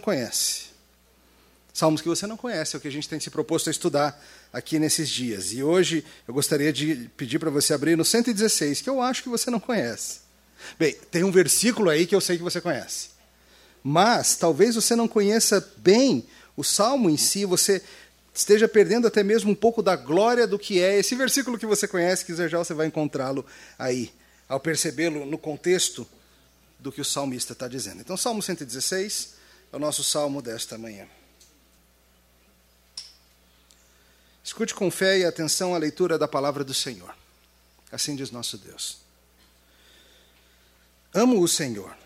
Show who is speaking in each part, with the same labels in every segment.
Speaker 1: conhece. Salmos que você não conhece, é o que a gente tem se proposto a estudar aqui nesses dias. E hoje eu gostaria de pedir para você abrir no 116, que eu acho que você não conhece. Bem, tem um versículo aí que eu sei que você conhece. Mas talvez você não conheça bem o salmo em si, você esteja perdendo até mesmo um pouco da glória do que é esse versículo que você conhece, que já você vai encontrá-lo aí, ao percebê-lo no contexto do que o salmista está dizendo. Então, Salmo 116 é o nosso salmo desta manhã. Escute com fé e atenção a leitura da palavra do Senhor. Assim diz nosso Deus. Amo o Senhor,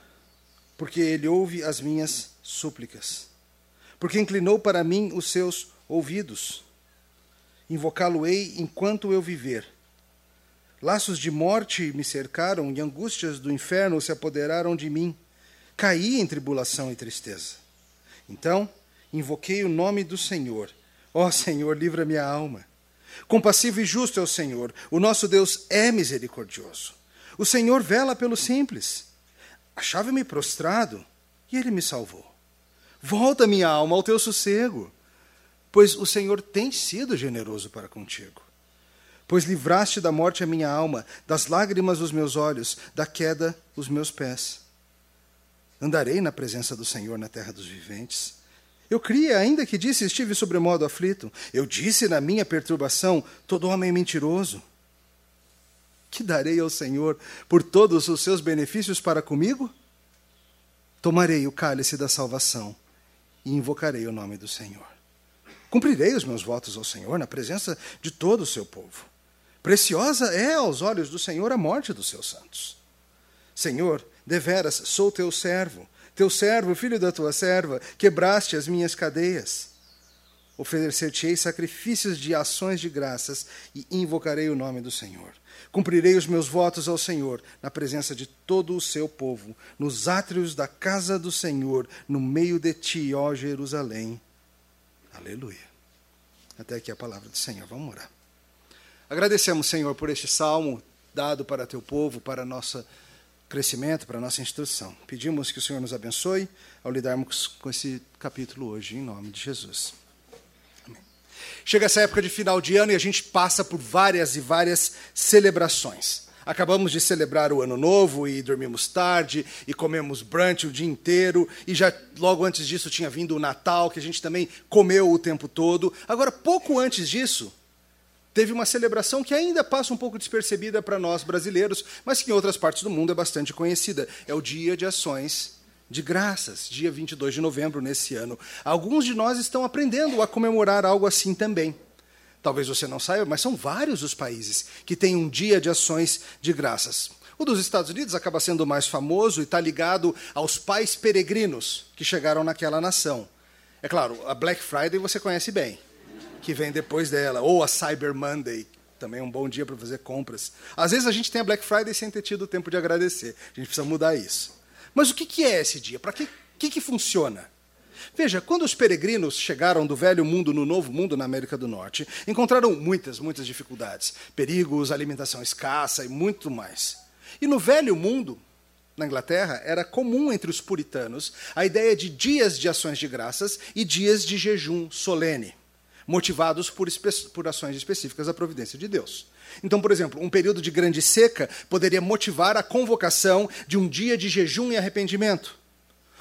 Speaker 1: porque Ele ouve as minhas súplicas, porque inclinou para mim os seus ouvidos. Invocá-lo-ei enquanto eu viver. Laços de morte me cercaram e angústias do inferno se apoderaram de mim. Caí em tribulação e tristeza. Então, invoquei o nome do Senhor. Ó oh, Senhor, livra minha alma. Compassivo e justo é o Senhor. O nosso Deus é misericordioso. O Senhor vela pelo simples. Achava-me prostrado e ele me salvou. Volta, minha alma, ao teu sossego, pois o Senhor tem sido generoso para contigo pois livraste da morte a minha alma, das lágrimas os meus olhos, da queda os meus pés. Andarei na presença do Senhor na terra dos viventes. Eu cria, ainda que disse estive sobremodo aflito. Eu disse na minha perturbação, todo homem é mentiroso. Que darei ao Senhor por todos os seus benefícios para comigo? Tomarei o cálice da salvação e invocarei o nome do Senhor. Cumprirei os meus votos ao Senhor na presença de todo o seu povo. Preciosa é aos olhos do Senhor a morte dos seus santos. Senhor, deveras sou teu servo, teu servo, filho da tua serva, quebraste as minhas cadeias. Oferecer-te-ei sacrifícios de ações de graças e invocarei o nome do Senhor. Cumprirei os meus votos ao Senhor, na presença de todo o seu povo, nos átrios da casa do Senhor, no meio de ti, ó Jerusalém. Aleluia. Até aqui a palavra do Senhor. Vamos orar. Agradecemos, Senhor, por este salmo dado para teu povo, para nosso crescimento, para nossa instrução. Pedimos que o Senhor nos abençoe ao lidarmos com esse capítulo hoje, em nome de Jesus. Amém. Chega essa época de final de ano e a gente passa por várias e várias celebrações. Acabamos de celebrar o Ano Novo e dormimos tarde e comemos brunch o dia inteiro. E já logo antes disso tinha vindo o Natal, que a gente também comeu o tempo todo. Agora, pouco antes disso, teve uma celebração que ainda passa um pouco despercebida para nós brasileiros, mas que em outras partes do mundo é bastante conhecida. É o Dia de Ações de Graças, dia 22 de novembro nesse ano. Alguns de nós estão aprendendo a comemorar algo assim também. Talvez você não saiba, mas são vários os países que têm um Dia de Ações de Graças. O dos Estados Unidos acaba sendo mais famoso e está ligado aos pais peregrinos que chegaram naquela nação. É claro, a Black Friday você conhece bem que vem depois dela, ou a Cyber Monday, também é um bom dia para fazer compras. Às vezes a gente tem a Black Friday sem ter tido tempo de agradecer. A gente precisa mudar isso. Mas o que é esse dia? Para que, que, que funciona? Veja, quando os peregrinos chegaram do velho mundo no novo mundo na América do Norte, encontraram muitas, muitas dificuldades, perigos, alimentação escassa e muito mais. E no velho mundo, na Inglaterra, era comum entre os puritanos a ideia de dias de ações de graças e dias de jejum solene motivados por, por ações específicas da providência de Deus. Então, por exemplo, um período de grande seca poderia motivar a convocação de um dia de jejum e arrependimento.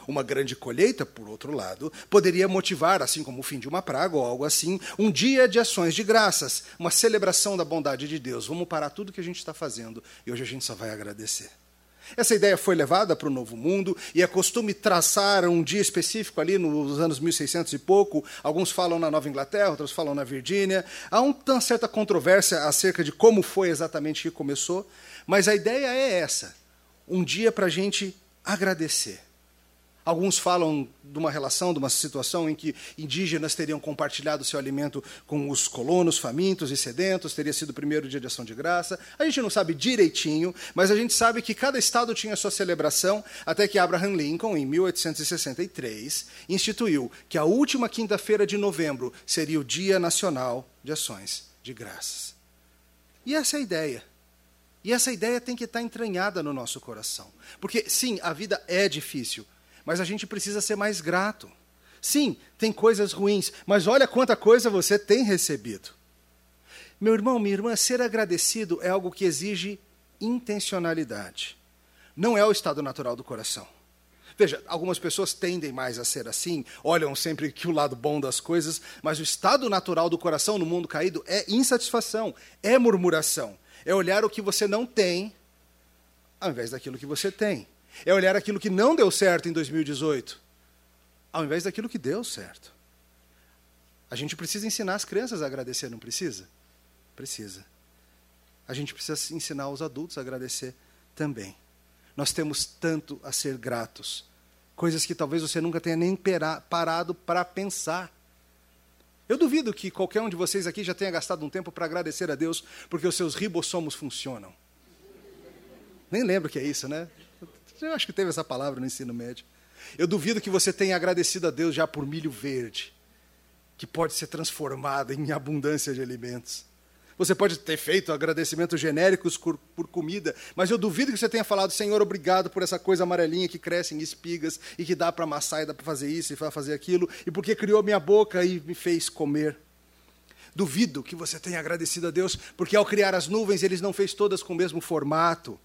Speaker 1: Uma grande colheita, por outro lado, poderia motivar, assim como o fim de uma praga ou algo assim, um dia de ações de graças, uma celebração da bondade de Deus. Vamos parar tudo que a gente está fazendo e hoje a gente só vai agradecer. Essa ideia foi levada para o Novo Mundo e é costume traçar um dia específico ali nos anos 1600 e pouco. Alguns falam na Nova Inglaterra, outros falam na Virgínia. Há uma certa controvérsia acerca de como foi exatamente que começou, mas a ideia é essa: um dia para a gente agradecer. Alguns falam de uma relação, de uma situação em que indígenas teriam compartilhado seu alimento com os colonos famintos e sedentos, teria sido o primeiro dia de ação de graça. A gente não sabe direitinho, mas a gente sabe que cada estado tinha sua celebração, até que Abraham Lincoln, em 1863, instituiu que a última quinta-feira de novembro seria o Dia Nacional de Ações de Graças. E essa é a ideia. E essa ideia tem que estar entranhada no nosso coração. Porque, sim, a vida é difícil, mas a gente precisa ser mais grato. Sim, tem coisas ruins, mas olha quanta coisa você tem recebido. Meu irmão, minha irmã, ser agradecido é algo que exige intencionalidade. Não é o estado natural do coração. Veja, algumas pessoas tendem mais a ser assim, olham sempre que o lado bom das coisas, mas o estado natural do coração no mundo caído é insatisfação, é murmuração, é olhar o que você não tem ao invés daquilo que você tem. É olhar aquilo que não deu certo em 2018 ao invés daquilo que deu certo. A gente precisa ensinar as crianças a agradecer, não precisa? Precisa. A gente precisa ensinar os adultos a agradecer também. Nós temos tanto a ser gratos. Coisas que talvez você nunca tenha nem parado para pensar. Eu duvido que qualquer um de vocês aqui já tenha gastado um tempo para agradecer a Deus porque os seus ribossomos funcionam. Nem lembro o que é isso, né? Eu acho que teve essa palavra no ensino médio. Eu duvido que você tenha agradecido a Deus já por milho verde, que pode ser transformado em abundância de alimentos. Você pode ter feito agradecimentos genéricos por, comida, mas eu duvido que você tenha falado, Senhor, obrigado por essa coisa amarelinha que cresce em espigas e que dá para amassar e dá para fazer isso e para fazer aquilo, e porque criou minha boca e me fez comer. Duvido que você tenha agradecido a Deus, porque ao criar as nuvens, Ele não fez todas com o mesmo formato,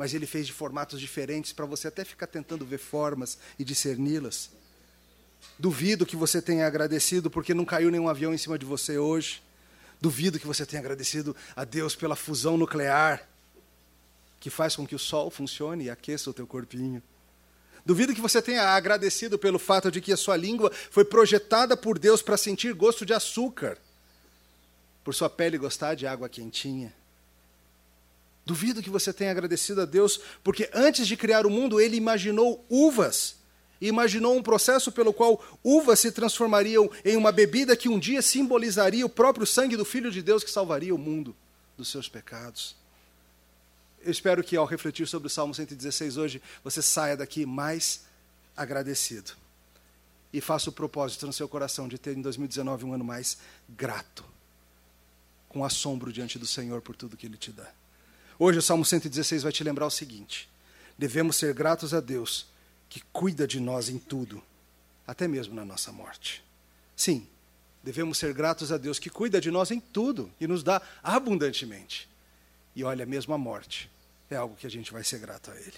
Speaker 1: mas Ele fez de formatos diferentes para você até ficar tentando ver formas e discerni-las. Duvido que você tenha agradecido porque não caiu nenhum avião em cima de você hoje. Duvido que você tenha agradecido a Deus pela fusão nuclear, que faz com que o sol funcione e aqueça o teu corpinho. Duvido que você tenha agradecido pelo fato de que a sua língua foi projetada por Deus para sentir gosto de açúcar, por sua pele gostar de água quentinha. Duvido que você tenha agradecido a Deus, porque antes de criar o mundo, ele imaginou uvas imaginou um processo pelo qual uvas se transformariam em uma bebida que um dia simbolizaria o próprio sangue do Filho de Deus que salvaria o mundo dos seus pecados. Eu espero que ao refletir sobre o Salmo 116 hoje, você saia daqui mais agradecido. E faça o propósito no seu coração de ter em 2019 um ano mais grato, com assombro diante do Senhor por tudo que Ele te dá. Hoje o Salmo 116 vai te lembrar o seguinte: devemos ser gratos a Deus que cuida de nós em tudo, até mesmo na nossa morte. Sim, devemos ser gratos a Deus que cuida de nós em tudo e nos dá abundantemente. E olha, mesmo a morte é algo que a gente vai ser grato a Ele.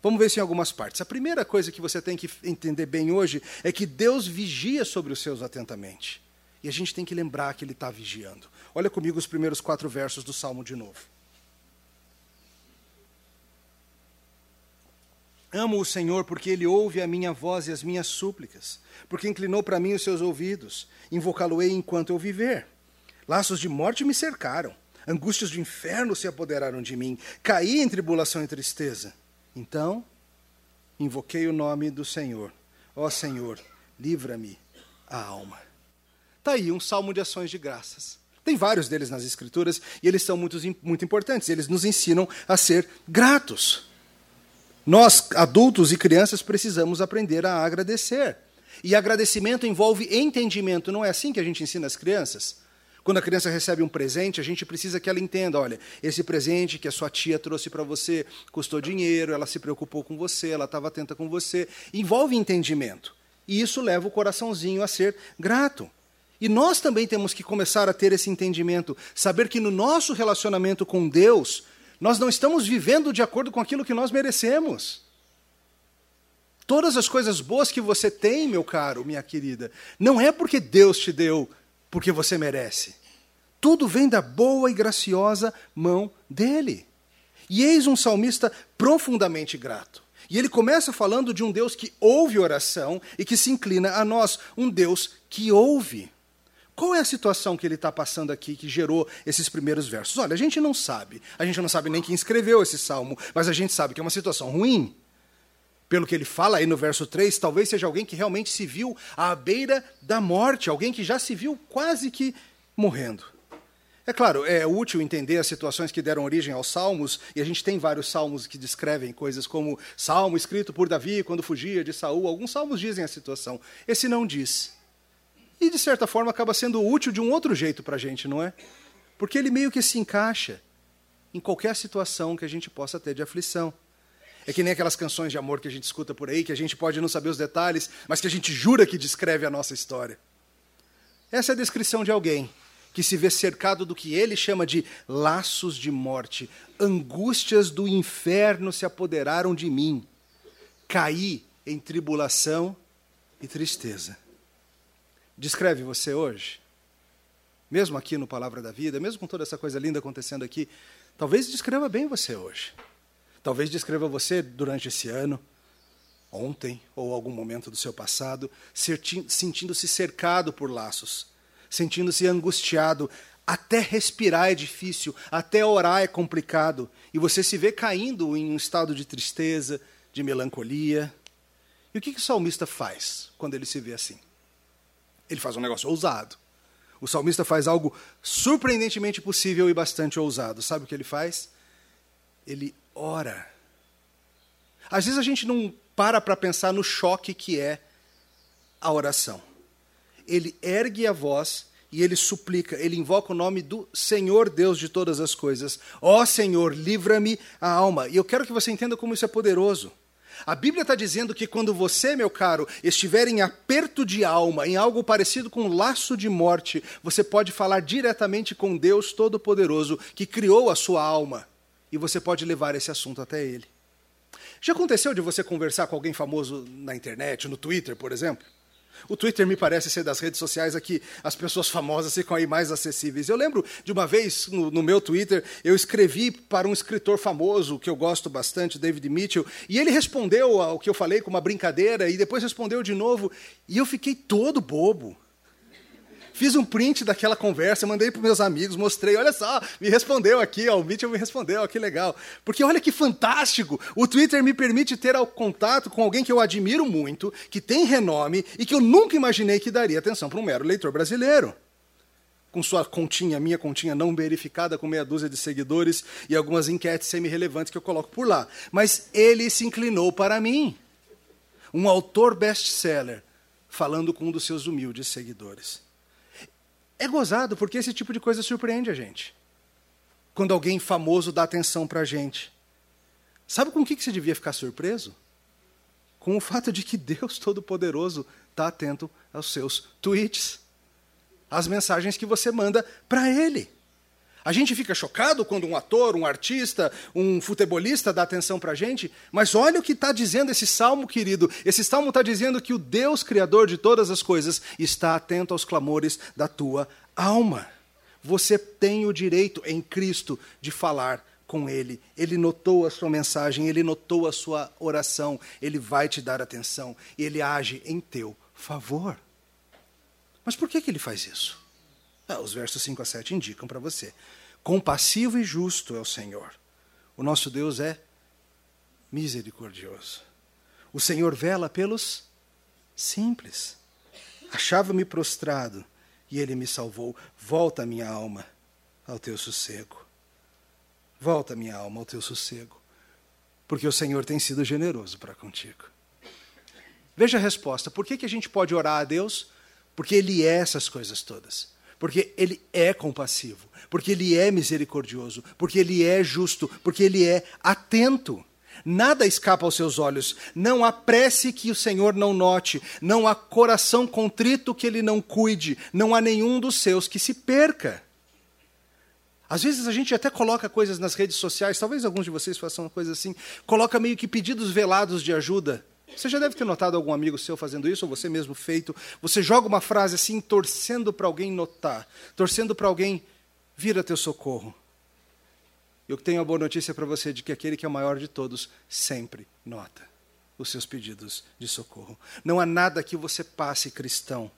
Speaker 1: Vamos ver isso em algumas partes. A primeira coisa que você tem que entender bem hoje é que Deus vigia sobre os seus atentamente. E a gente tem que lembrar que Ele está vigiando. Olha comigo os primeiros quatro versos do Salmo de novo. Amo o Senhor porque ele ouve a minha voz e as minhas súplicas, porque inclinou para mim os seus ouvidos. Invocá-lo-ei enquanto eu viver. Laços de morte me cercaram, angústias de inferno se apoderaram de mim. Caí em tribulação e tristeza. Então, invoquei o nome do Senhor. Ó Senhor, livra-me a alma. Está aí um salmo de ações de graças. Tem vários deles nas Escrituras e eles são muito, muito importantes. Eles nos ensinam a ser gratos. Nós, adultos e crianças, precisamos aprender a agradecer. E agradecimento envolve entendimento. Não é assim que a gente ensina as crianças? Quando a criança recebe um presente, a gente precisa que ela entenda: olha, esse presente que a sua tia trouxe para você custou dinheiro, ela se preocupou com você, ela estava atenta com você. Envolve entendimento. E isso leva o coraçãozinho a ser grato. E nós também temos que começar a ter esse entendimento, saber que no nosso relacionamento com Deus, nós não estamos vivendo de acordo com aquilo que nós merecemos. Todas as coisas boas que você tem, meu caro, minha querida, não é porque Deus te deu, porque você merece. Tudo vem da boa e graciosa mão dele. E eis um salmista profundamente grato. E ele começa falando de um Deus que ouve oração e que se inclina a nós, um Deus que ouve. Qual é a situação que ele está passando aqui que gerou esses primeiros versos? Olha, a gente não sabe. A gente não sabe nem quem escreveu esse salmo, mas a gente sabe que é uma situação ruim. Pelo que ele fala aí no verso 3, talvez seja alguém que realmente se viu à beira da morte, alguém que já se viu quase que morrendo. É claro, é útil entender as situações que deram origem aos salmos, e a gente tem vários salmos que descrevem coisas como salmo escrito por Davi quando fugia de Saul. Alguns salmos dizem a situação. Esse não diz. E, de certa forma, acaba sendo útil de um outro jeito para a gente, não é? Porque ele meio que se encaixa em qualquer situação que a gente possa ter de aflição. É que nem aquelas canções de amor que a gente escuta por aí, que a gente pode não saber os detalhes, mas que a gente jura que descreve a nossa história. Essa é a descrição de alguém que se vê cercado do que ele chama de laços de morte. Angústias do inferno se apoderaram de mim. Caí em tribulação e tristeza. Descreve você hoje? Mesmo aqui no Palavra da Vida, mesmo com toda essa coisa linda acontecendo aqui, talvez descreva bem você hoje. Talvez descreva você durante esse ano, ontem ou algum momento do seu passado, sentindo-se cercado por laços, sentindo-se angustiado. Até respirar é difícil, até orar é complicado, e você se vê caindo em um estado de tristeza, de melancolia. E o que, que o salmista faz quando ele se vê assim? Ele faz um negócio ousado. O salmista faz algo surpreendentemente possível e bastante ousado. Sabe o que ele faz? Ele ora. Às vezes a gente não para para pensar no choque que é a oração. Ele ergue a voz e ele suplica, ele invoca o nome do Senhor Deus de todas as coisas. Ó oh, Senhor, livra-me a alma. E eu quero que você entenda como isso é poderoso. A Bíblia está dizendo que quando você, meu caro, estiver em aperto de alma, em algo parecido com um laço de morte, você pode falar diretamente com Deus Todo-Poderoso, que criou a sua alma, e você pode levar esse assunto até Ele. Já aconteceu de você conversar com alguém famoso na internet, no Twitter, por exemplo? O Twitter me parece ser das redes sociais a que as pessoas famosas ficam aí mais acessíveis. Eu lembro de uma vez no, no, meu Twitter, eu escrevi para um escritor famoso que eu gosto bastante, David Mitchell, e ele respondeu ao que eu falei com uma brincadeira e depois respondeu de novo, e eu fiquei todo bobo. Fiz um print daquela conversa, mandei para meus amigos, mostrei, olha só, me respondeu aqui, ó, o Mitchell me respondeu, ó, que legal. Porque olha que fantástico, o Twitter me permite ter contato com alguém que eu admiro muito, que tem renome e que eu nunca imaginei que daria atenção para um mero leitor brasileiro com sua continha, minha continha não verificada, com meia dúzia de seguidores e algumas enquetes semi-relevantes que eu coloco por lá. Mas ele se inclinou para mim. Um autor best-seller, falando com um dos seus humildes seguidores. É gozado porque esse tipo de coisa surpreende a gente. Quando alguém famoso dá atenção para a gente. Sabe com o que você devia ficar surpreso? Com o fato de que Deus Todo-Poderoso está atento aos seus tweets, às mensagens que você manda para Ele. A gente fica chocado quando um ator, um artista, um futebolista dá atenção para a gente, mas olha o que está dizendo esse salmo, querido. Esse salmo está dizendo que o Deus Criador de todas as coisas está atento aos clamores da tua alma. Você tem o direito em Cristo de falar com Ele. Ele notou a sua mensagem, ele notou a sua oração, ele vai te dar atenção e ele age em teu favor. Mas por que, que ele faz isso? Ah, os versos 5 a 7 indicam para você. Compassivo e justo é o Senhor. O nosso Deus é misericordioso. O Senhor vela pelos simples. Achava-me prostrado e ele me salvou. Volta, minha alma, ao teu sossego. Volta, minha alma, ao teu sossego. Porque o Senhor tem sido generoso para contigo. Veja a resposta. Por que, que a gente pode orar a Deus? Porque Ele é essas coisas todas porque ele é compassivo, porque ele é misericordioso, porque ele é justo, porque ele é atento. Nada escapa aos seus olhos. Não há prece que o Senhor não note. Não há coração contrito que ele não cuide. Não há nenhum dos seus que se perca. Às vezes a gente até coloca coisas nas redes sociais, talvez alguns de vocês façam uma coisa assim, coloca meio que pedidos velados de ajuda. Você já deve ter notado algum amigo seu fazendo isso, ou você mesmo feito. Você joga uma frase assim, torcendo para alguém notar, torcendo para alguém vir a teu socorro. Eu tenho a boa notícia para você de que aquele que é o maior de todos sempre nota os seus pedidos de socorro. Não há nada que você passe, cristão,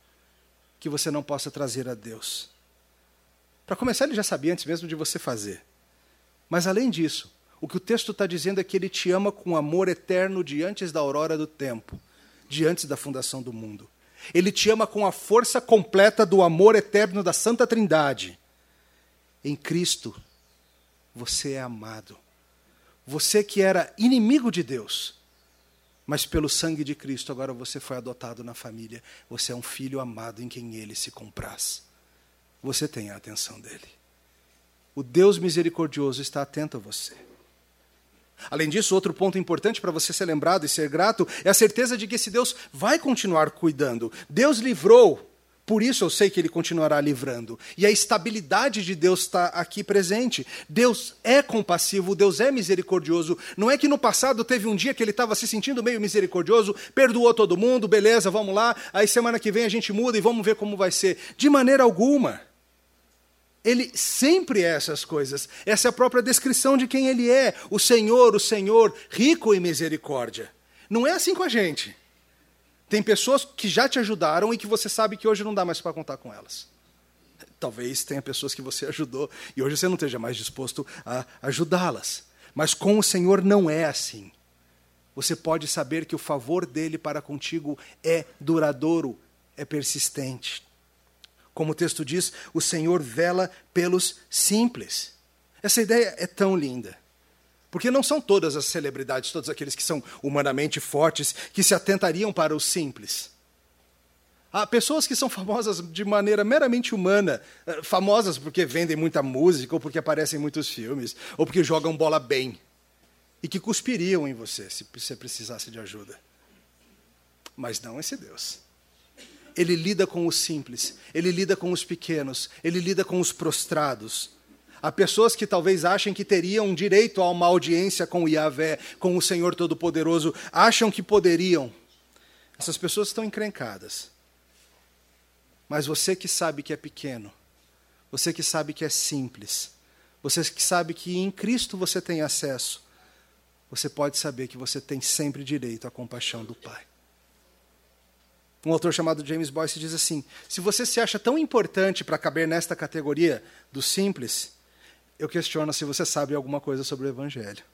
Speaker 1: que você não possa trazer a Deus. Para começar, ele já sabia antes mesmo de você fazer. Mas além disso, o que o texto está dizendo é que ele te ama com amor eterno de antes da aurora do tempo, de antes da fundação do mundo. Ele te ama com a força completa do amor eterno da Santa Trindade. Em Cristo, você é amado. Você que era inimigo de Deus, mas pelo sangue de Cristo agora você foi adotado na família. Você é um filho amado em quem ele se compraz. Você tem a atenção dele. O Deus misericordioso está atento a você. Além disso, outro ponto importante para você ser lembrado e ser grato é a certeza de que esse Deus vai continuar cuidando. Deus livrou, por isso eu sei que ele continuará livrando. E a estabilidade de Deus está aqui presente. Deus é compassivo, Deus é misericordioso. Não é que no passado teve um dia que ele estava se sentindo meio misericordioso, perdoou todo mundo, beleza, vamos lá, aí semana que vem a gente muda e vamos ver como vai ser. De maneira alguma. Ele sempre é essas coisas. Essa é a própria descrição de quem ele é. O Senhor, o Senhor, rico em misericórdia. Não é assim com a gente. Tem pessoas que já te ajudaram e que você sabe que hoje não dá mais para contar com elas. Talvez tenha pessoas que você ajudou e hoje você não esteja mais disposto a ajudá-las. Mas com o Senhor não é assim. Você pode saber que o favor dele para contigo é duradouro, é persistente. Como o texto diz, o Senhor vela pelos simples. Essa ideia é tão linda. Porque não são todas as celebridades, todos aqueles que são humanamente fortes, que se atentariam para os simples. Há pessoas que são famosas de maneira meramente humana, eh, famosas porque vendem muita música, ou porque aparecem em muitos filmes, ou porque jogam bola bem, e que cuspiriam em você se você precisasse de ajuda. Mas não esse Deus ele lida com os simples, ele lida com os pequenos, ele lida com os prostrados. Há pessoas que talvez achem que teriam direito a uma audiência com o Yahvé, com o Senhor Todo-Poderoso, acham que poderiam. Essas pessoas estão encrencadas. Mas você que sabe que é pequeno, você que sabe que é simples, você que sabe que em Cristo você tem acesso, você pode saber que você tem sempre direito à compaixão do Pai. Um autor chamado James Boyce diz assim: se você se acha tão importante para caber nesta categoria do simples, eu questiono se você sabe alguma coisa sobre o Evangelho.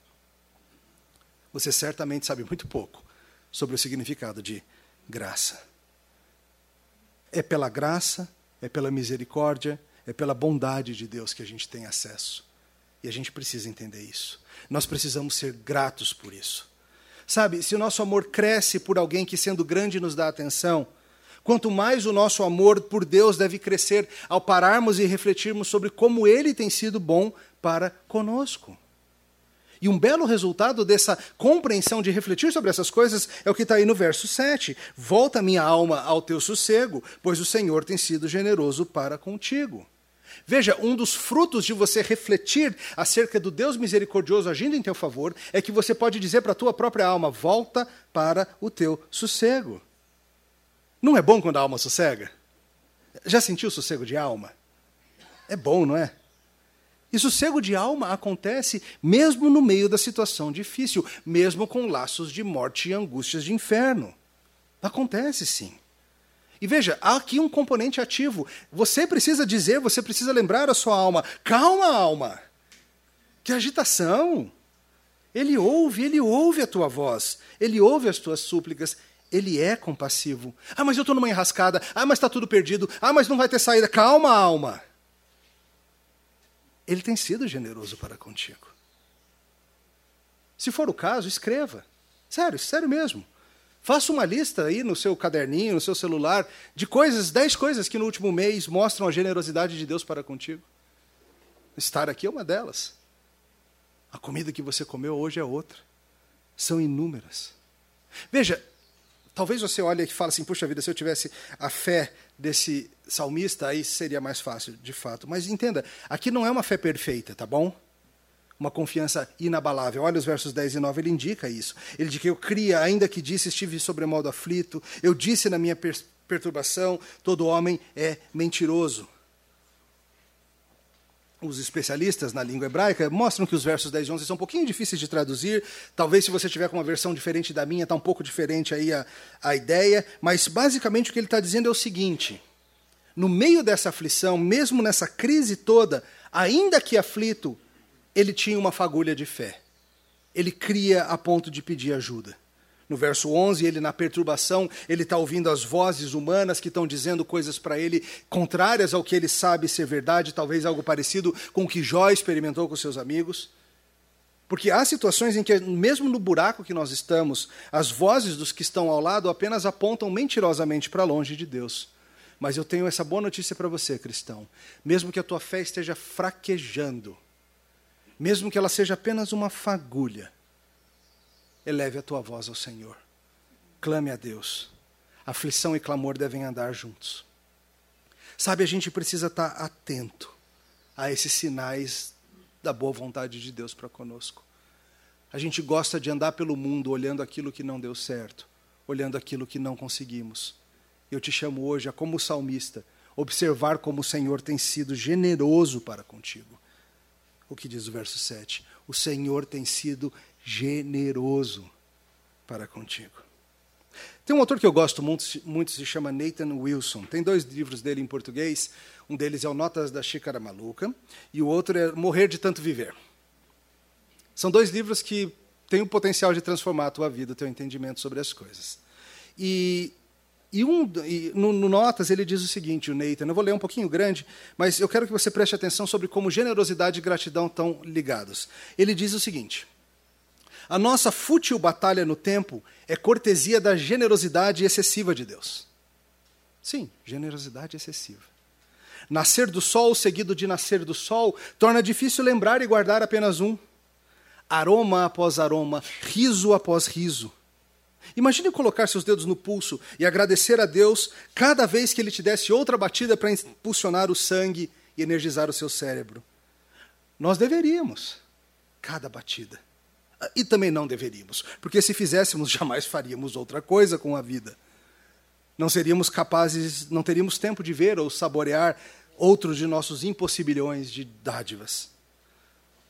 Speaker 1: Você certamente sabe muito pouco sobre o significado de graça. É pela graça, é pela misericórdia, é pela bondade de Deus que a gente tem acesso. E a gente precisa entender isso. Nós precisamos ser gratos por isso. Sabe, se o nosso amor cresce por alguém que, sendo grande, nos dá atenção, quanto mais o nosso amor por Deus deve crescer ao pararmos e refletirmos sobre como Ele tem sido bom para conosco. E um belo resultado dessa compreensão de refletir sobre essas coisas é o que está aí no verso 7. Volta minha alma ao teu sossego, pois o Senhor tem sido generoso para contigo. Veja, um dos frutos de você refletir acerca do Deus misericordioso agindo em teu favor é que você pode dizer para a tua própria alma: volta para o teu sossego. Não é bom quando a alma sossega? Já sentiu sossego de alma? É bom, não é? E sossego de alma acontece mesmo no meio da situação difícil, mesmo com laços de morte e angústias de inferno. Acontece sim. E veja, há aqui um componente ativo. Você precisa dizer, você precisa lembrar a sua alma: calma, alma. Que agitação. Ele ouve, ele ouve a tua voz, ele ouve as tuas súplicas, ele é compassivo. Ah, mas eu estou numa enrascada. Ah, mas está tudo perdido. Ah, mas não vai ter saída. Calma, alma. Ele tem sido generoso para contigo. Se for o caso, escreva. Sério, sério mesmo. Faça uma lista aí no seu caderninho, no seu celular, de coisas, dez coisas que no último mês mostram a generosidade de Deus para contigo. Estar aqui é uma delas. A comida que você comeu hoje é outra. São inúmeras. Veja, talvez você olhe e fale assim: puxa vida, se eu tivesse a fé desse salmista, aí seria mais fácil, de fato. Mas entenda, aqui não é uma fé perfeita, tá bom? Uma confiança inabalável. Olha os versos 10 e 9, ele indica isso. Ele diz que eu cria, ainda que disse, estive sobremodo aflito, eu disse na minha per perturbação, todo homem é mentiroso. Os especialistas na língua hebraica mostram que os versos 10 e 11 são um pouquinho difíceis de traduzir. Talvez, se você tiver com uma versão diferente da minha, está um pouco diferente aí a, a ideia. Mas, basicamente, o que ele está dizendo é o seguinte: no meio dessa aflição, mesmo nessa crise toda, ainda que aflito, ele tinha uma fagulha de fé. Ele cria a ponto de pedir ajuda. No verso 11, ele, na perturbação, ele está ouvindo as vozes humanas que estão dizendo coisas para ele contrárias ao que ele sabe ser verdade, talvez algo parecido com o que Jó experimentou com seus amigos. Porque há situações em que, mesmo no buraco que nós estamos, as vozes dos que estão ao lado apenas apontam mentirosamente para longe de Deus. Mas eu tenho essa boa notícia para você, cristão. Mesmo que a tua fé esteja fraquejando, mesmo que ela seja apenas uma fagulha, eleve a tua voz ao Senhor. Clame a Deus. Aflição e clamor devem andar juntos. Sabe, a gente precisa estar atento a esses sinais da boa vontade de Deus para conosco. A gente gosta de andar pelo mundo olhando aquilo que não deu certo, olhando aquilo que não conseguimos. Eu te chamo hoje a, como salmista, observar como o Senhor tem sido generoso para contigo. O que diz o verso 7? O Senhor tem sido generoso para contigo. Tem um autor que eu gosto muito, muito, se chama Nathan Wilson. Tem dois livros dele em português. Um deles é o Notas da Xícara Maluca e o outro é Morrer de Tanto Viver. São dois livros que têm o potencial de transformar a tua vida, o teu entendimento sobre as coisas. E, e, um, e no, no, Notas ele diz o seguinte, o Nathan, eu vou ler um pouquinho grande, mas eu quero que você preste atenção sobre como generosidade e gratidão estão ligados. Ele diz o seguinte: a nossa fútil batalha no tempo é cortesia da generosidade excessiva de Deus. Sim, generosidade excessiva. Nascer do sol seguido de nascer do sol torna difícil lembrar e guardar apenas um. Aroma após aroma, riso após riso. Imagine colocar seus dedos no pulso e agradecer a Deus cada vez que Ele te desse outra batida para impulsionar o sangue e energizar o seu cérebro. Nós deveríamos, cada batida. E também não deveríamos, porque se fizéssemos, jamais faríamos outra coisa com a vida. Não seríamos capazes, não teríamos tempo de ver ou saborear outros de nossos impossibilhões de dádivas.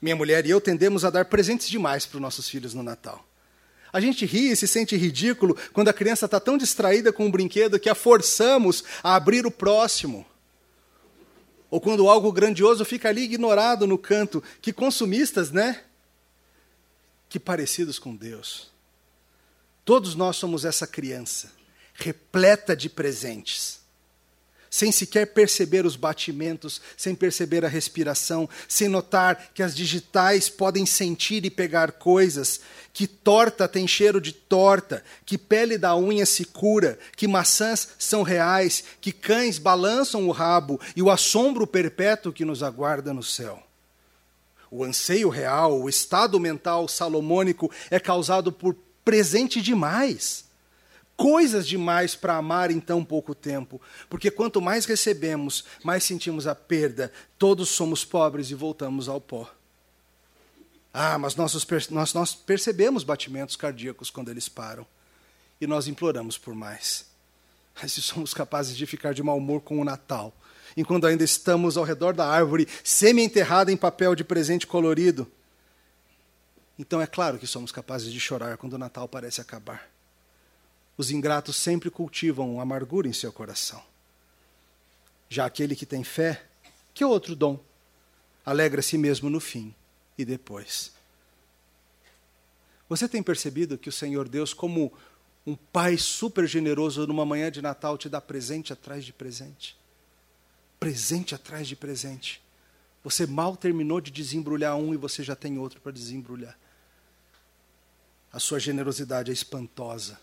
Speaker 1: Minha mulher e eu tendemos a dar presentes demais para os nossos filhos no Natal. A gente ri e se sente ridículo quando a criança está tão distraída com um brinquedo que a forçamos a abrir o próximo. Ou quando algo grandioso fica ali ignorado no canto. Que consumistas, né? que parecidos com Deus. Todos nós somos essa criança, repleta de presentes, sem sequer perceber os batimentos, sem perceber a respiração, sem notar que as digitais podem sentir e pegar coisas, que torta tem cheiro de torta, que pele da unha se cura, que maçãs são reais, que cães balançam o rabo e o assombro perpétuo que nos aguarda no céu. O anseio real, o estado mental salomônico é causado por presente demais. Coisas demais para amar em tão pouco tempo. Porque quanto mais recebemos, mais sentimos a perda. Todos somos pobres e voltamos ao pó. Ah, mas nossos, nós, nós percebemos batimentos cardíacos quando eles param. E nós imploramos por mais. Mas se somos capazes de ficar de mau humor com o Natal, enquanto ainda estamos ao redor da árvore, semi-enterrada em papel de presente colorido. Então é claro que somos capazes de chorar quando o Natal parece acabar. Os ingratos sempre cultivam amargura em seu coração. Já aquele que tem fé, que é outro dom, alegra a si mesmo no fim e depois. Você tem percebido que o Senhor Deus, como um pai super generoso, numa manhã de Natal, te dá presente atrás de presente? presente atrás de presente. Você mal terminou de desembrulhar um e você já tem outro para desembrulhar. A sua generosidade é espantosa.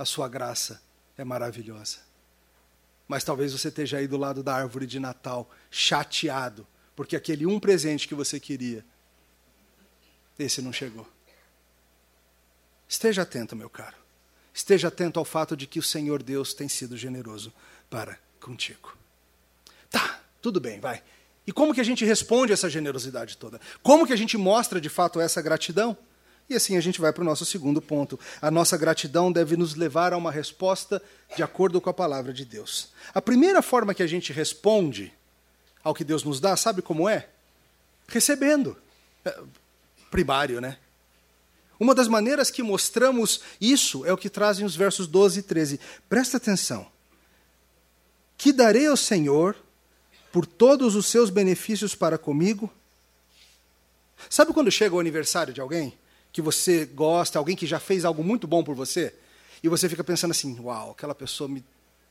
Speaker 1: A sua graça é maravilhosa. Mas talvez você esteja aí do lado da árvore de Natal, chateado, porque aquele um presente que você queria, esse não chegou. Esteja atento, meu caro. Esteja atento ao fato de que o Senhor Deus tem sido generoso para contigo. Tá, tudo bem, vai. E como que a gente responde essa generosidade toda? Como que a gente mostra de fato essa gratidão? E assim a gente vai para o nosso segundo ponto. A nossa gratidão deve nos levar a uma resposta de acordo com a palavra de Deus. A primeira forma que a gente responde ao que Deus nos dá, sabe como é? Recebendo. É, primário, né? Uma das maneiras que mostramos isso é o que trazem os versos 12 e 13. Presta atenção. Que darei ao Senhor por todos os seus benefícios para comigo? Sabe quando chega o aniversário de alguém que você gosta, alguém que já fez algo muito bom por você, e você fica pensando assim: uau, aquela pessoa me,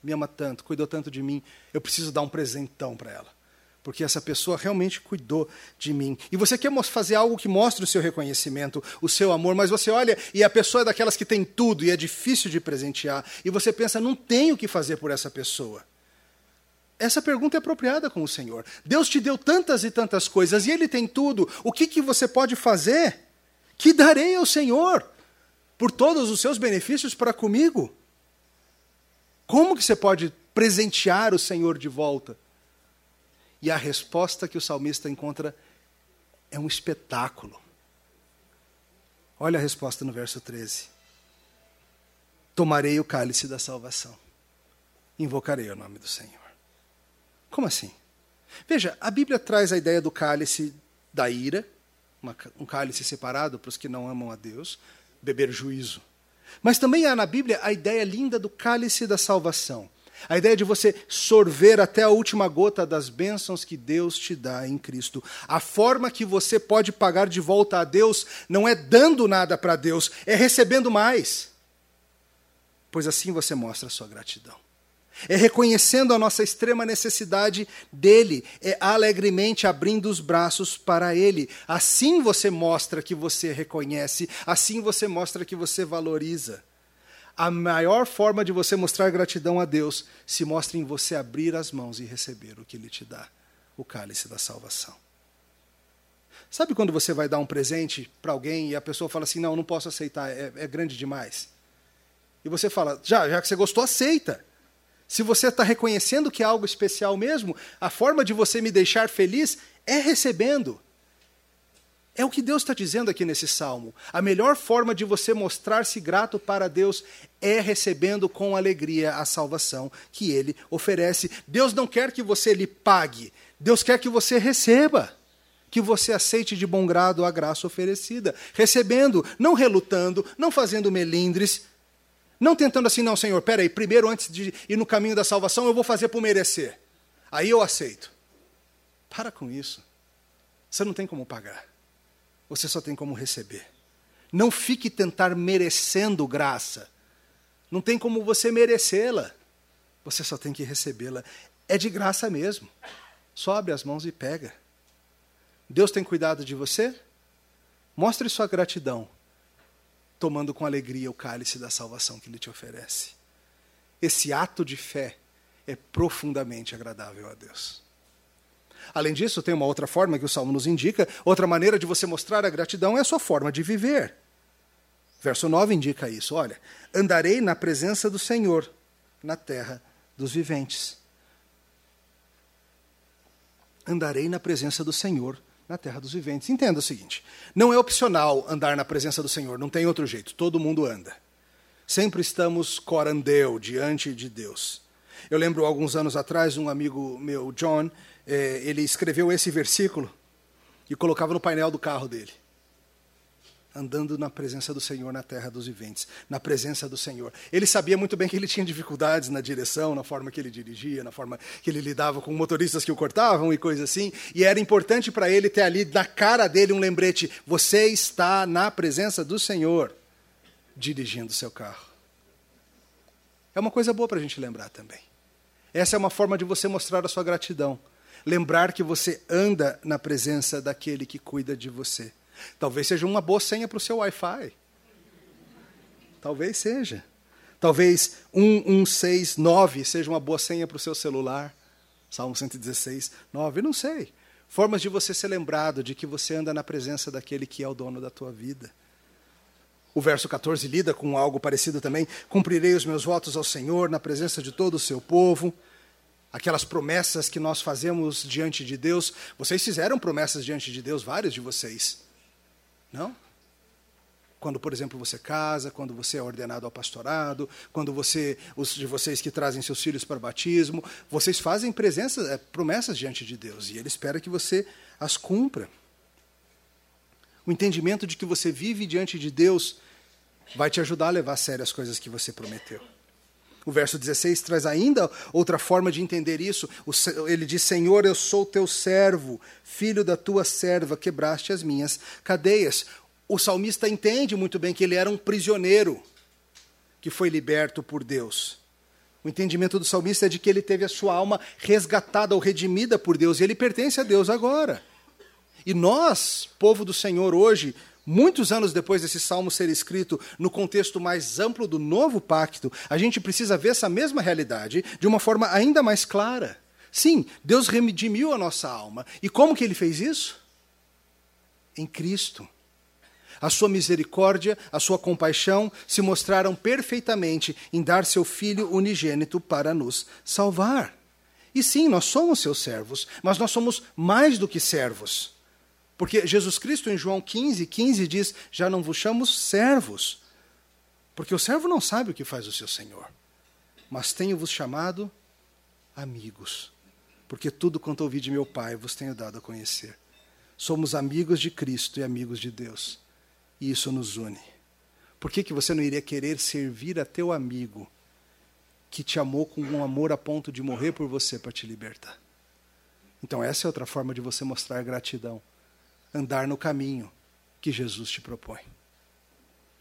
Speaker 1: me ama tanto, cuidou tanto de mim, eu preciso dar um presentão para ela. Porque essa pessoa realmente cuidou de mim. E você quer fazer algo que mostre o seu reconhecimento, o seu amor, mas você olha e a pessoa é daquelas que tem tudo e é difícil de presentear. E você pensa, não tenho o que fazer por essa pessoa. Essa pergunta é apropriada com o Senhor. Deus te deu tantas e tantas coisas e Ele tem tudo. O que, que você pode fazer? Que darei ao Senhor? por todos os seus benefícios para comigo. Como que você pode presentear o Senhor de volta? E a resposta que o salmista encontra é um espetáculo. Olha a resposta no verso 13: Tomarei o cálice da salvação, invocarei o nome do Senhor. Como assim? Veja, a Bíblia traz a ideia do cálice da ira, uma, um cálice separado para os que não amam a Deus, beber juízo. Mas também há na Bíblia a ideia linda do cálice da salvação. A ideia de você sorver até a última gota das bênçãos que Deus te dá em Cristo. A forma que você pode pagar de volta a Deus não é dando nada para Deus, é recebendo mais. Pois assim você mostra a sua gratidão é reconhecendo a nossa extrema necessidade dele, é alegremente abrindo os braços para ele. Assim você mostra que você reconhece, assim você mostra que você valoriza. A maior forma de você mostrar gratidão a Deus se mostra em você abrir as mãos e receber o que ele te dá o cálice da salvação. Sabe quando você vai dar um presente para alguém e a pessoa fala assim: Não, não posso aceitar, é, é grande demais? E você fala: Já, já que você gostou, aceita. Se você está reconhecendo que é algo especial mesmo, a forma de você me deixar feliz é recebendo. É o que Deus está dizendo aqui nesse salmo. A melhor forma de você mostrar-se grato para Deus é recebendo com alegria a salvação que Ele oferece. Deus não quer que você lhe pague, Deus quer que você receba. Que você aceite de bom grado a graça oferecida, recebendo, não relutando, não fazendo melindres, não tentando assim, não, Senhor, peraí, primeiro antes de ir no caminho da salvação, eu vou fazer por merecer. Aí eu aceito. Para com isso. Você não tem como pagar. Você só tem como receber. Não fique tentar merecendo graça. Não tem como você merecê-la. Você só tem que recebê-la. É de graça mesmo. Só abre as mãos e pega. Deus tem cuidado de você? Mostre sua gratidão tomando com alegria o cálice da salvação que ele te oferece. Esse ato de fé é profundamente agradável a Deus. Além disso, tem uma outra forma que o Salmo nos indica, outra maneira de você mostrar a gratidão é a sua forma de viver. Verso 9 indica isso. Olha, andarei na presença do Senhor na terra dos viventes. Andarei na presença do Senhor na terra dos viventes. Entenda o seguinte: não é opcional andar na presença do Senhor, não tem outro jeito, todo mundo anda. Sempre estamos corandeu diante de Deus. Eu lembro alguns anos atrás, um amigo meu, John, eh, ele escreveu esse versículo e colocava no painel do carro dele andando na presença do Senhor na terra dos viventes, na presença do Senhor. Ele sabia muito bem que ele tinha dificuldades na direção, na forma que ele dirigia, na forma que ele lidava com motoristas que o cortavam e coisas assim, e era importante para ele ter ali na cara dele um lembrete: você está na presença do Senhor dirigindo seu carro. É uma coisa boa para a gente lembrar também. Essa é uma forma de você mostrar a sua gratidão. Lembrar que você anda na presença daquele que cuida de você. Talvez seja uma boa senha para o seu Wi-Fi. Talvez seja. Talvez 1169 seja uma boa senha para o seu celular. Salmo 116, 9. Não sei. Formas de você ser lembrado de que você anda na presença daquele que é o dono da tua vida. O verso 14 lida com algo parecido também. Cumprirei os meus votos ao Senhor na presença de todo o seu povo. Aquelas promessas que nós fazemos diante de Deus. Vocês fizeram promessas diante de Deus, vários de vocês. Não? Quando, por exemplo, você casa, quando você é ordenado ao pastorado, quando você, os de vocês que trazem seus filhos para batismo, vocês fazem é, promessas diante de Deus e Ele espera que você as cumpra. O entendimento de que você vive diante de Deus vai te ajudar a levar a sério as coisas que você prometeu. O verso 16 traz ainda outra forma de entender isso. Ele diz: Senhor, eu sou teu servo, filho da tua serva, quebraste as minhas cadeias. O salmista entende muito bem que ele era um prisioneiro que foi liberto por Deus. O entendimento do salmista é de que ele teve a sua alma resgatada ou redimida por Deus e ele pertence a Deus agora. E nós, povo do Senhor, hoje, muitos anos depois desse salmo ser escrito no contexto mais amplo do novo pacto, a gente precisa ver essa mesma realidade de uma forma ainda mais clara. Sim, Deus redimiu a nossa alma. E como que ele fez isso? Em Cristo. A sua misericórdia, a sua compaixão se mostraram perfeitamente em dar seu Filho unigênito para nos salvar. E sim, nós somos seus servos, mas nós somos mais do que servos. Porque Jesus Cristo, em João 15, 15, diz: Já não vos chamo servos, porque o servo não sabe o que faz o seu senhor, mas tenho-vos chamado amigos, porque tudo quanto ouvi de meu Pai vos tenho dado a conhecer. Somos amigos de Cristo e amigos de Deus, e isso nos une. Por que, que você não iria querer servir a teu amigo que te amou com um amor a ponto de morrer por você para te libertar? Então, essa é outra forma de você mostrar gratidão. Andar no caminho que Jesus te propõe.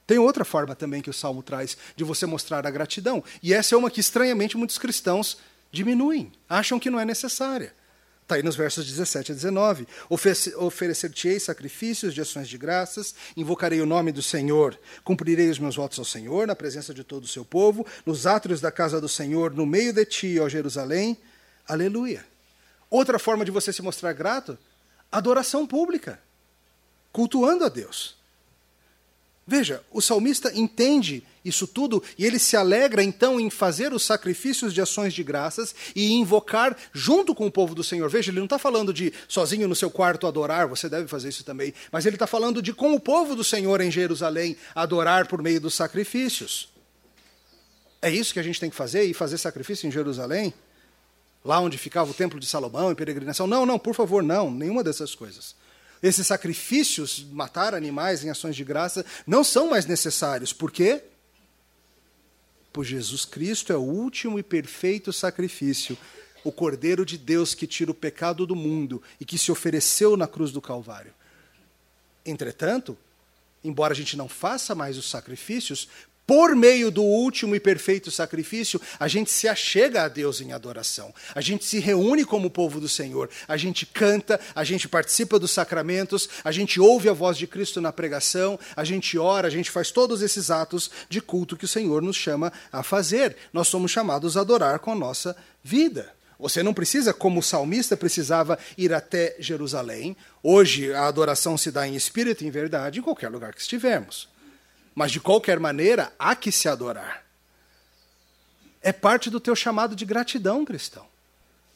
Speaker 1: Tem outra forma também que o Salmo traz de você mostrar a gratidão. E essa é uma que, estranhamente, muitos cristãos diminuem, acham que não é necessária. Está aí nos versos 17 a 19. Oferecer-te-ei sacrifícios de ações de graças, invocarei o nome do Senhor, cumprirei os meus votos ao Senhor, na presença de todo o seu povo, nos átrios da casa do Senhor, no meio de ti, ó Jerusalém. Aleluia. Outra forma de você se mostrar grato, adoração pública, cultuando a Deus. Veja, o salmista entende isso tudo e ele se alegra então em fazer os sacrifícios de ações de graças e invocar junto com o povo do Senhor. Veja, ele não está falando de sozinho no seu quarto adorar, você deve fazer isso também, mas ele está falando de com o povo do Senhor em Jerusalém adorar por meio dos sacrifícios. É isso que a gente tem que fazer e fazer sacrifício em Jerusalém? Lá onde ficava o templo de Salomão em peregrinação? Não, não, por favor, não, nenhuma dessas coisas. Esses sacrifícios, matar animais em ações de graça, não são mais necessários. Por quê? Pois Jesus Cristo é o último e perfeito sacrifício, o Cordeiro de Deus que tira o pecado do mundo e que se ofereceu na cruz do Calvário. Entretanto, embora a gente não faça mais os sacrifícios, por meio do último e perfeito sacrifício, a gente se achega a Deus em adoração. A gente se reúne como povo do Senhor. A gente canta, a gente participa dos sacramentos, a gente ouve a voz de Cristo na pregação, a gente ora, a gente faz todos esses atos de culto que o Senhor nos chama a fazer. Nós somos chamados a adorar com a nossa vida. Você não precisa, como o salmista precisava, ir até Jerusalém. Hoje a adoração se dá em espírito e em verdade em qualquer lugar que estivermos. Mas de qualquer maneira, há que se adorar. É parte do teu chamado de gratidão, cristão.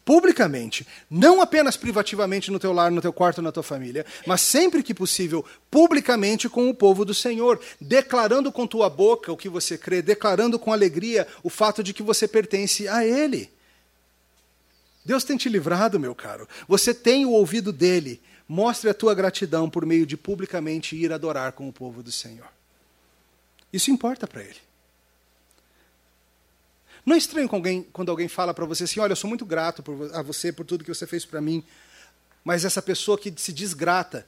Speaker 1: Publicamente, não apenas privativamente no teu lar, no teu quarto, na tua família, mas sempre que possível, publicamente com o povo do Senhor, declarando com tua boca o que você crê, declarando com alegria o fato de que você pertence a Ele. Deus tem te livrado, meu caro. Você tem o ouvido dele. Mostre a tua gratidão por meio de publicamente ir adorar com o povo do Senhor. Isso importa para ele. Não é estranho alguém, quando alguém fala para você assim: olha, eu sou muito grato por, a você por tudo que você fez para mim, mas essa pessoa que se desgrata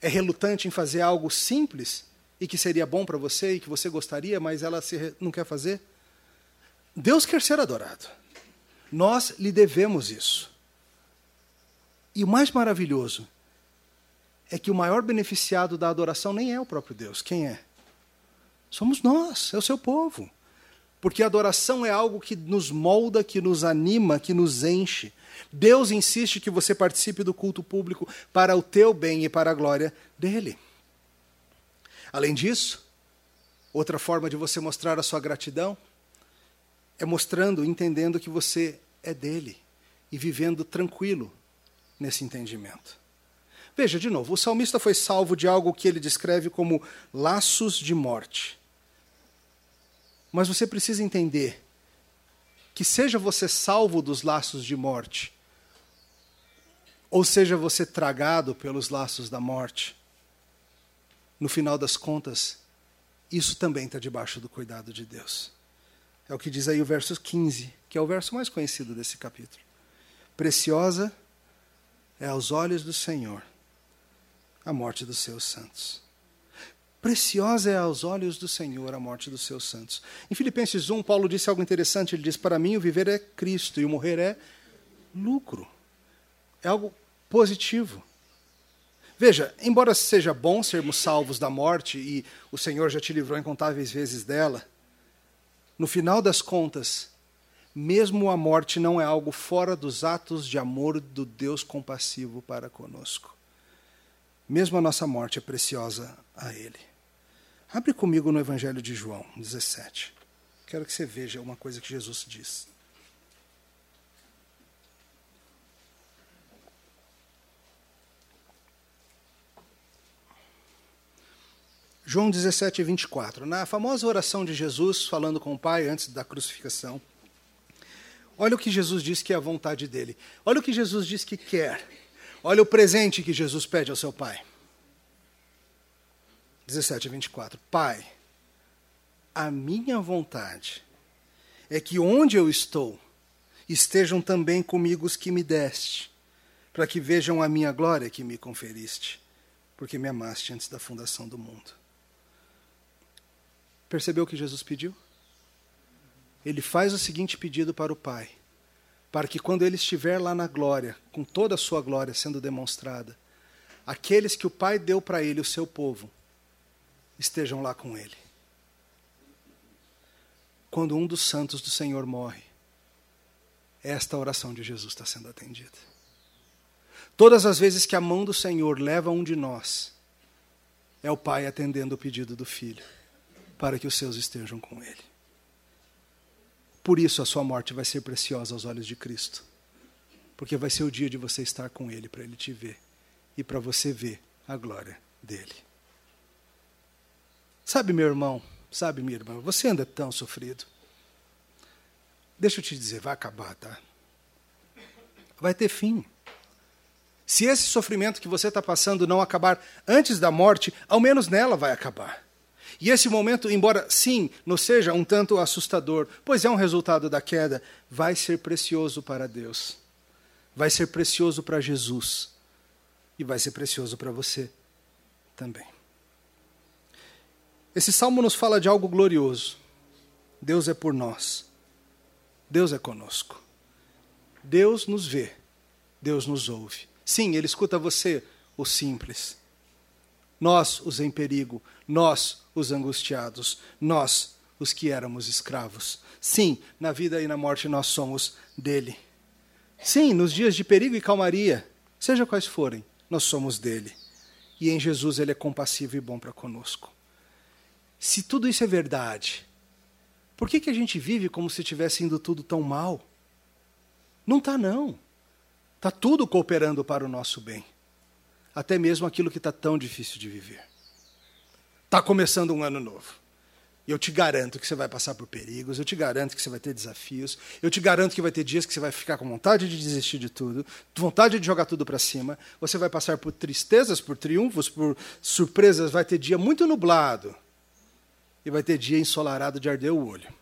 Speaker 1: é relutante em fazer algo simples e que seria bom para você e que você gostaria, mas ela não quer fazer? Deus quer ser adorado. Nós lhe devemos isso. E o mais maravilhoso é que o maior beneficiado da adoração nem é o próprio Deus. Quem é? Somos nós, é o seu povo. Porque a adoração é algo que nos molda, que nos anima, que nos enche. Deus insiste que você participe do culto público para o teu bem e para a glória dele. Além disso, outra forma de você mostrar a sua gratidão é mostrando, entendendo que você é dele e vivendo tranquilo nesse entendimento. Veja, de novo, o salmista foi salvo de algo que ele descreve como laços de morte. Mas você precisa entender que, seja você salvo dos laços de morte, ou seja você tragado pelos laços da morte, no final das contas, isso também está debaixo do cuidado de Deus. É o que diz aí o verso 15, que é o verso mais conhecido desse capítulo. Preciosa é aos olhos do Senhor a morte dos seus santos. Preciosa é aos olhos do Senhor a morte dos seus santos. Em Filipenses 1, Paulo disse algo interessante. Ele diz: Para mim, o viver é Cristo e o morrer é lucro. É algo positivo. Veja, embora seja bom sermos salvos da morte, e o Senhor já te livrou incontáveis vezes dela, no final das contas, mesmo a morte não é algo fora dos atos de amor do Deus compassivo para conosco. mesmo a nossa morte é preciosa a Ele. Abre comigo no Evangelho de João 17. Quero que você veja uma coisa que Jesus diz. João 17, 24. Na famosa oração de Jesus, falando com o Pai antes da crucificação, olha o que Jesus diz que é a vontade dele. Olha o que Jesus diz que quer. Olha o presente que Jesus pede ao seu Pai. 17 24. Pai, a minha vontade é que onde eu estou estejam também comigo os que me deste, para que vejam a minha glória que me conferiste, porque me amaste antes da fundação do mundo. Percebeu o que Jesus pediu? Ele faz o seguinte pedido para o Pai: para que quando ele estiver lá na glória, com toda a sua glória sendo demonstrada, aqueles que o Pai deu para ele, o seu povo, estejam lá com ele. Quando um dos santos do Senhor morre, esta oração de Jesus está sendo atendida. Todas as vezes que a mão do Senhor leva um de nós, é o Pai atendendo o pedido do Filho, para que os seus estejam com Ele. Por isso a sua morte vai ser preciosa aos olhos de Cristo, porque vai ser o dia de você estar com Ele, para Ele te ver e para você ver a glória dele. Sabe, meu irmão, sabe, minha irmã, você anda tão sofrido. Deixa eu te dizer, vai acabar, tá? Vai ter fim. Se esse sofrimento que você está passando não acabar antes da morte, ao menos nela vai acabar. E esse momento, embora sim, não seja um tanto assustador, pois é um resultado da queda, vai ser precioso para Deus. Vai ser precioso para Jesus. E vai ser precioso para você também. Esse salmo nos fala de algo glorioso. Deus é por nós. Deus é conosco. Deus nos vê. Deus nos ouve. Sim, Ele escuta você, o simples. Nós, os em perigo. Nós, os angustiados. Nós, os que éramos escravos. Sim, na vida e na morte nós somos dele. Sim, nos dias de perigo e calmaria, seja quais forem, nós somos dele. E em Jesus ele é compassivo e bom para conosco. Se tudo isso é verdade, por que, que a gente vive como se estivesse indo tudo tão mal? Não está, não. Está tudo cooperando para o nosso bem. Até mesmo aquilo que está tão difícil de viver. Está começando um ano novo. Eu te garanto que você vai passar por perigos, eu te garanto que você vai ter desafios, eu te garanto que vai ter dias que você vai ficar com vontade de desistir de tudo, vontade de jogar tudo para cima, você vai passar por tristezas, por triunfos, por surpresas, vai ter dia muito nublado e vai ter dia ensolarado de arder o olho.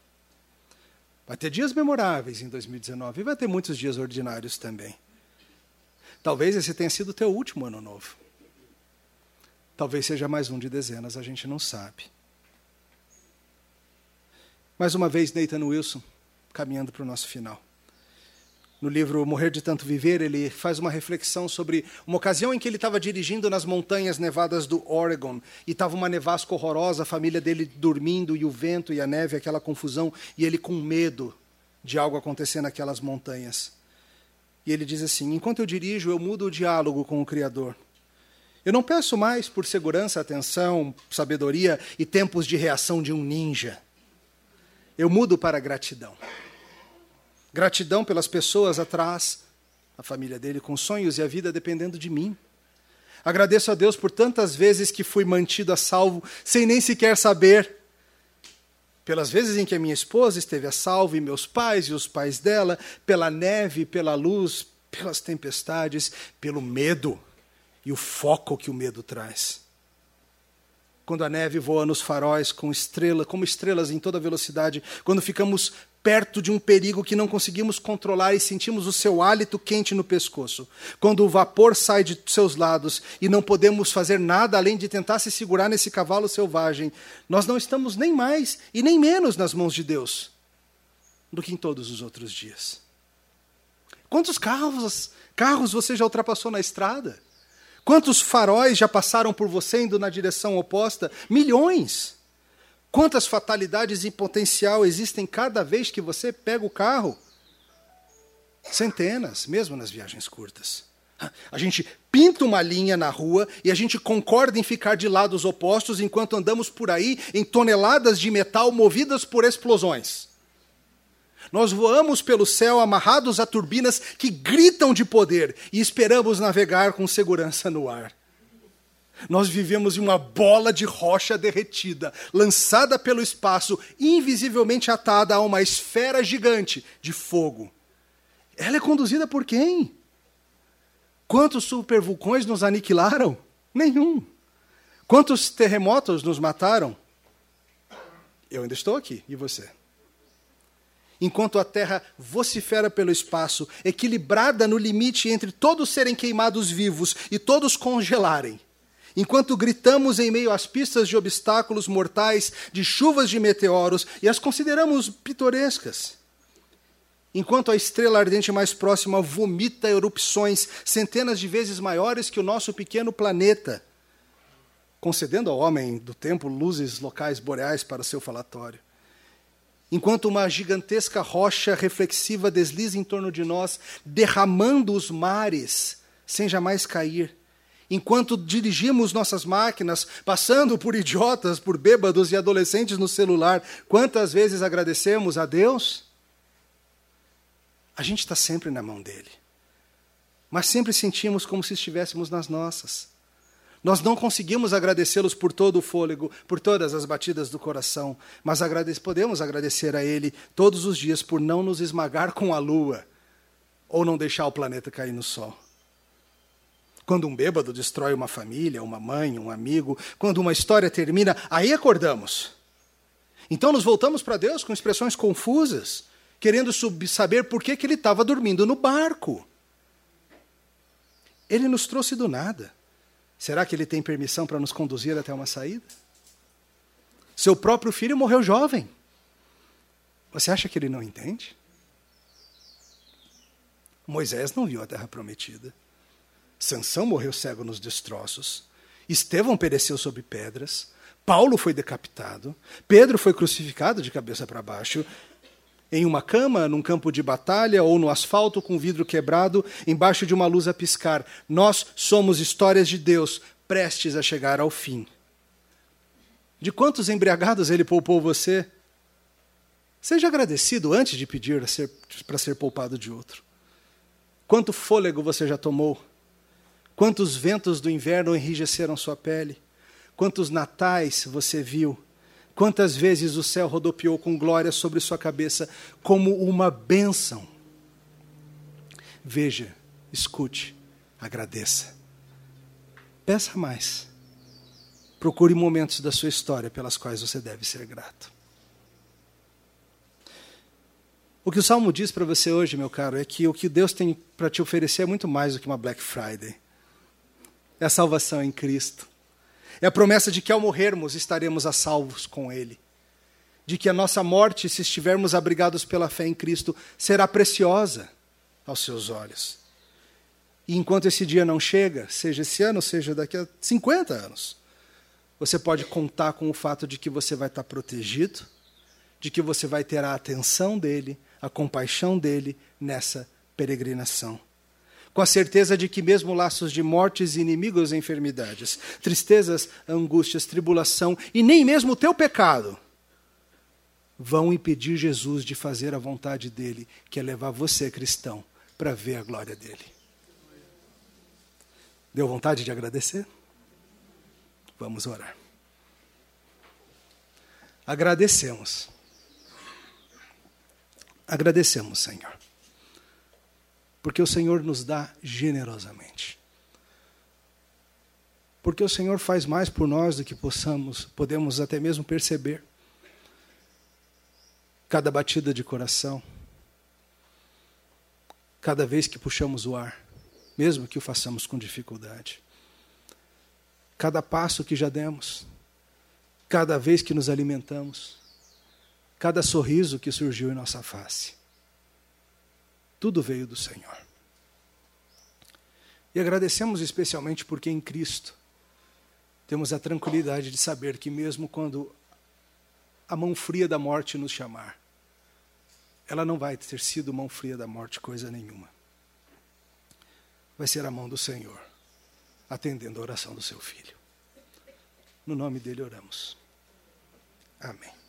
Speaker 1: Vai ter dias memoráveis em 2019 e vai ter muitos dias ordinários também. Talvez esse tenha sido o teu último ano novo. Talvez seja mais um de dezenas, a gente não sabe. Mais uma vez, Nathan Wilson, caminhando para o nosso final no livro Morrer de Tanto Viver, ele faz uma reflexão sobre uma ocasião em que ele estava dirigindo nas montanhas nevadas do Oregon e estava uma nevasca horrorosa, a família dele dormindo e o vento e a neve, aquela confusão, e ele com medo de algo acontecer naquelas montanhas. E ele diz assim: Enquanto eu dirijo, eu mudo o diálogo com o Criador. Eu não peço mais por segurança, atenção, sabedoria e tempos de reação de um ninja. Eu mudo para gratidão. Gratidão pelas pessoas atrás, a família dele com sonhos e a vida dependendo de mim. Agradeço a Deus por tantas vezes que fui mantido a salvo sem nem sequer saber. Pelas vezes em que a minha esposa esteve a salvo, e meus pais e os pais dela, pela neve, pela luz, pelas tempestades, pelo medo e o foco que o medo traz. Quando a neve voa nos faróis com estrela, como estrelas em toda velocidade, quando ficamos perto de um perigo que não conseguimos controlar e sentimos o seu hálito quente no pescoço. Quando o vapor sai de seus lados e não podemos fazer nada além de tentar se segurar nesse cavalo selvagem, nós não estamos nem mais e nem menos nas mãos de Deus do que em todos os outros dias. Quantos carros, carros você já ultrapassou na estrada? Quantos faróis já passaram por você indo na direção oposta? Milhões. Quantas fatalidades em potencial existem cada vez que você pega o carro? Centenas, mesmo nas viagens curtas. A gente pinta uma linha na rua e a gente concorda em ficar de lados opostos enquanto andamos por aí em toneladas de metal movidas por explosões. Nós voamos pelo céu amarrados a turbinas que gritam de poder e esperamos navegar com segurança no ar. Nós vivemos em uma bola de rocha derretida, lançada pelo espaço, invisivelmente atada a uma esfera gigante de fogo. Ela é conduzida por quem? Quantos supervulcões nos aniquilaram? Nenhum. Quantos terremotos nos mataram? Eu ainda estou aqui, e você? Enquanto a terra vocifera pelo espaço, equilibrada no limite entre todos serem queimados vivos e todos congelarem, enquanto gritamos em meio às pistas de obstáculos mortais, de chuvas de meteoros e as consideramos pitorescas, Enquanto a estrela ardente mais próxima vomita erupções centenas de vezes maiores que o nosso pequeno planeta, concedendo ao homem do tempo luzes locais boreais para seu falatório. Enquanto uma gigantesca rocha reflexiva desliza em torno de nós, derramando os mares sem jamais cair. Enquanto dirigimos nossas máquinas, passando por idiotas, por bêbados e adolescentes no celular, quantas vezes agradecemos a Deus? A gente está sempre na mão dele. Mas sempre sentimos como se estivéssemos nas nossas. Nós não conseguimos agradecê-los por todo o fôlego, por todas as batidas do coração, mas agradece, podemos agradecer a Ele todos os dias por não nos esmagar com a lua ou não deixar o planeta cair no sol. Quando um bêbado destrói uma família, uma mãe, um amigo, quando uma história termina, aí acordamos. Então nos voltamos para Deus com expressões confusas, querendo saber por que, que ele estava dormindo no barco. Ele nos trouxe do nada. Será que ele tem permissão para nos conduzir até uma saída? Seu próprio filho morreu jovem. Você acha que ele não entende? Moisés não viu a terra prometida. Sansão morreu cego nos destroços. Estevão pereceu sob pedras. Paulo foi decapitado. Pedro foi crucificado de cabeça para baixo em uma cama, num campo de batalha ou no asfalto com vidro quebrado, embaixo de uma luz a piscar. Nós somos histórias de Deus prestes a chegar ao fim. De quantos embriagados ele poupou você? Seja agradecido antes de pedir para ser poupado de outro. Quanto fôlego você já tomou? Quantos ventos do inverno enrijeceram sua pele? Quantos natais você viu? Quantas vezes o céu rodopiou com glória sobre sua cabeça como uma bênção? Veja, escute, agradeça. Peça mais. Procure momentos da sua história pelas quais você deve ser grato. O que o Salmo diz para você hoje, meu caro, é que o que Deus tem para te oferecer é muito mais do que uma Black Friday. É a salvação em Cristo. É a promessa de que ao morrermos estaremos a salvos com Ele. De que a nossa morte, se estivermos abrigados pela fé em Cristo, será preciosa aos seus olhos. E enquanto esse dia não chega, seja esse ano, seja daqui a 50 anos, você pode contar com o fato de que você vai estar protegido, de que você vai ter a atenção dele, a compaixão dele nessa peregrinação com a certeza de que mesmo laços de mortes, inimigos e enfermidades, tristezas, angústias, tribulação e nem mesmo o teu pecado vão impedir Jesus de fazer a vontade dele, que é levar você, cristão, para ver a glória dele. Deu vontade de agradecer? Vamos orar. Agradecemos. Agradecemos, Senhor porque o Senhor nos dá generosamente. Porque o Senhor faz mais por nós do que possamos, podemos até mesmo perceber. Cada batida de coração, cada vez que puxamos o ar, mesmo que o façamos com dificuldade. Cada passo que já demos, cada vez que nos alimentamos, cada sorriso que surgiu em nossa face. Tudo veio do Senhor. E agradecemos especialmente porque em Cristo temos a tranquilidade de saber que, mesmo quando a mão fria da morte nos chamar, ela não vai ter sido mão fria da morte, coisa nenhuma. vai ser a mão do Senhor, atendendo a oração do seu filho. No nome dele oramos. Amém.